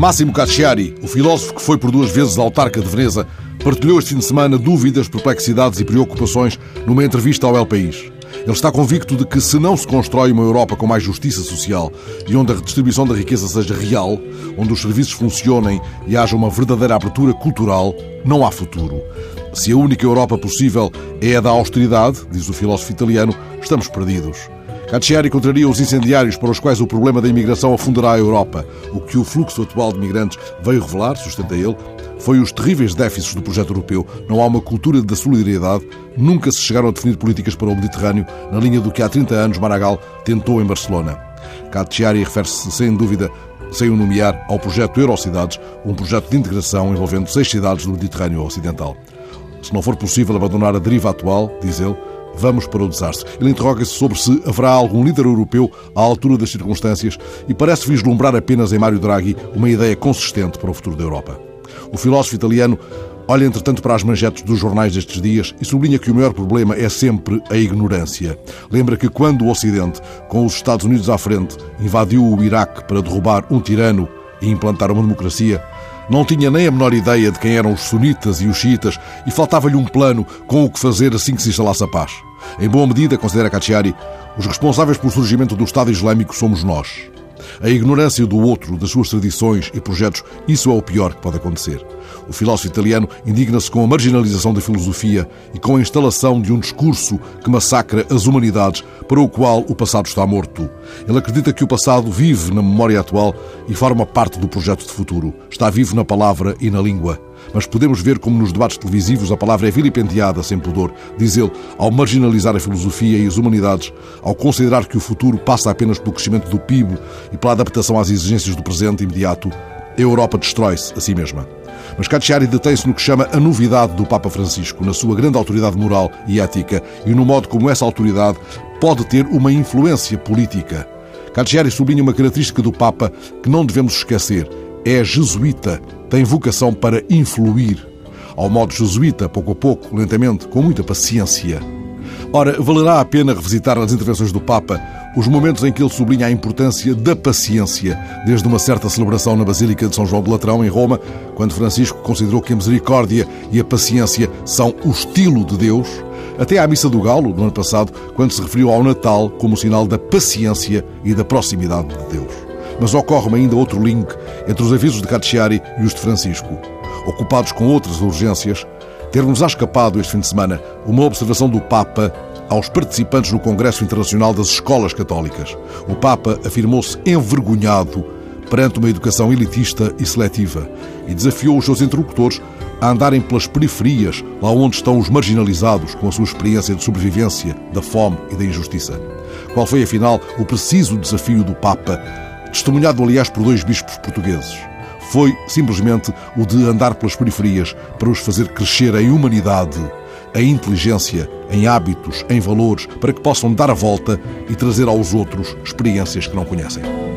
Máximo Cacciari, o filósofo que foi por duas vezes autarca de Veneza, partilhou este fim de semana dúvidas, perplexidades e preocupações numa entrevista ao El País. Ele está convicto de que se não se constrói uma Europa com mais justiça social e onde a redistribuição da riqueza seja real, onde os serviços funcionem e haja uma verdadeira abertura cultural, não há futuro. Se a única Europa possível é a da austeridade, diz o filósofo italiano, estamos perdidos. Cacciari contraria os incendiários para os quais o problema da imigração afundará a Europa. O que o fluxo atual de migrantes veio revelar, sustenta ele, foi os terríveis déficits do projeto europeu. Não há uma cultura da solidariedade. Nunca se chegaram a definir políticas para o Mediterrâneo, na linha do que há 30 anos Maragall tentou em Barcelona. Cacciari refere-se, sem dúvida, sem o nomear, ao projeto Eurocidades, um projeto de integração envolvendo seis cidades do Mediterrâneo Ocidental. Se não for possível abandonar a deriva atual, diz ele, vamos para o desastre. Ele interroga-se sobre se haverá algum líder europeu à altura das circunstâncias e parece vislumbrar apenas em Mário Draghi uma ideia consistente para o futuro da Europa. O filósofo italiano olha, entretanto, para as manchetes dos jornais destes dias e sublinha que o maior problema é sempre a ignorância. Lembra que quando o Ocidente, com os Estados Unidos à frente, invadiu o Iraque para derrubar um tirano e implantar uma democracia, não tinha nem a menor ideia de quem eram os sunitas e os xiitas e faltava-lhe um plano com o que fazer assim que se instalasse a paz. Em boa medida, considera Cacciari, os responsáveis pelo surgimento do Estado Islâmico somos nós. A ignorância do outro, das suas tradições e projetos, isso é o pior que pode acontecer. O filósofo italiano indigna-se com a marginalização da filosofia e com a instalação de um discurso que massacra as humanidades, para o qual o passado está morto. Ele acredita que o passado vive na memória atual e forma parte do projeto de futuro. Está vivo na palavra e na língua mas podemos ver como nos debates televisivos a palavra é vilipendiada sem pudor, diz ele, ao marginalizar a filosofia e as humanidades, ao considerar que o futuro passa apenas pelo crescimento do PIB e pela adaptação às exigências do presente imediato, a Europa destrói-se a si mesma. Mas Cacciari detém-se no que chama a novidade do Papa Francisco, na sua grande autoridade moral e ética e no modo como essa autoridade pode ter uma influência política. Cacciari sublinha uma característica do Papa que não devemos esquecer. É jesuíta tem vocação para influir. Ao modo jesuíta, pouco a pouco, lentamente, com muita paciência. Ora, valerá a pena revisitar nas intervenções do Papa os momentos em que ele sublinha a importância da paciência, desde uma certa celebração na Basílica de São João de Latrão, em Roma, quando Francisco considerou que a misericórdia e a paciência são o estilo de Deus, até à Missa do Galo, no ano passado, quando se referiu ao Natal como sinal da paciência e da proximidade de Deus. Mas ocorre-me ainda outro link entre os avisos de Cacciari e os de Francisco. Ocupados com outras urgências, ter-nos escapado este fim de semana uma observação do Papa aos participantes no Congresso Internacional das Escolas Católicas. O Papa afirmou-se envergonhado perante uma educação elitista e seletiva e desafiou os seus interlocutores a andarem pelas periferias, lá onde estão os marginalizados, com a sua experiência de sobrevivência, da fome e da injustiça. Qual foi, afinal, o preciso desafio do Papa testemunhado, aliás, por dois bispos portugueses. Foi simplesmente o de andar pelas periferias para os fazer crescer em humanidade, em inteligência, em hábitos, em valores, para que possam dar a volta e trazer aos outros experiências que não conhecem.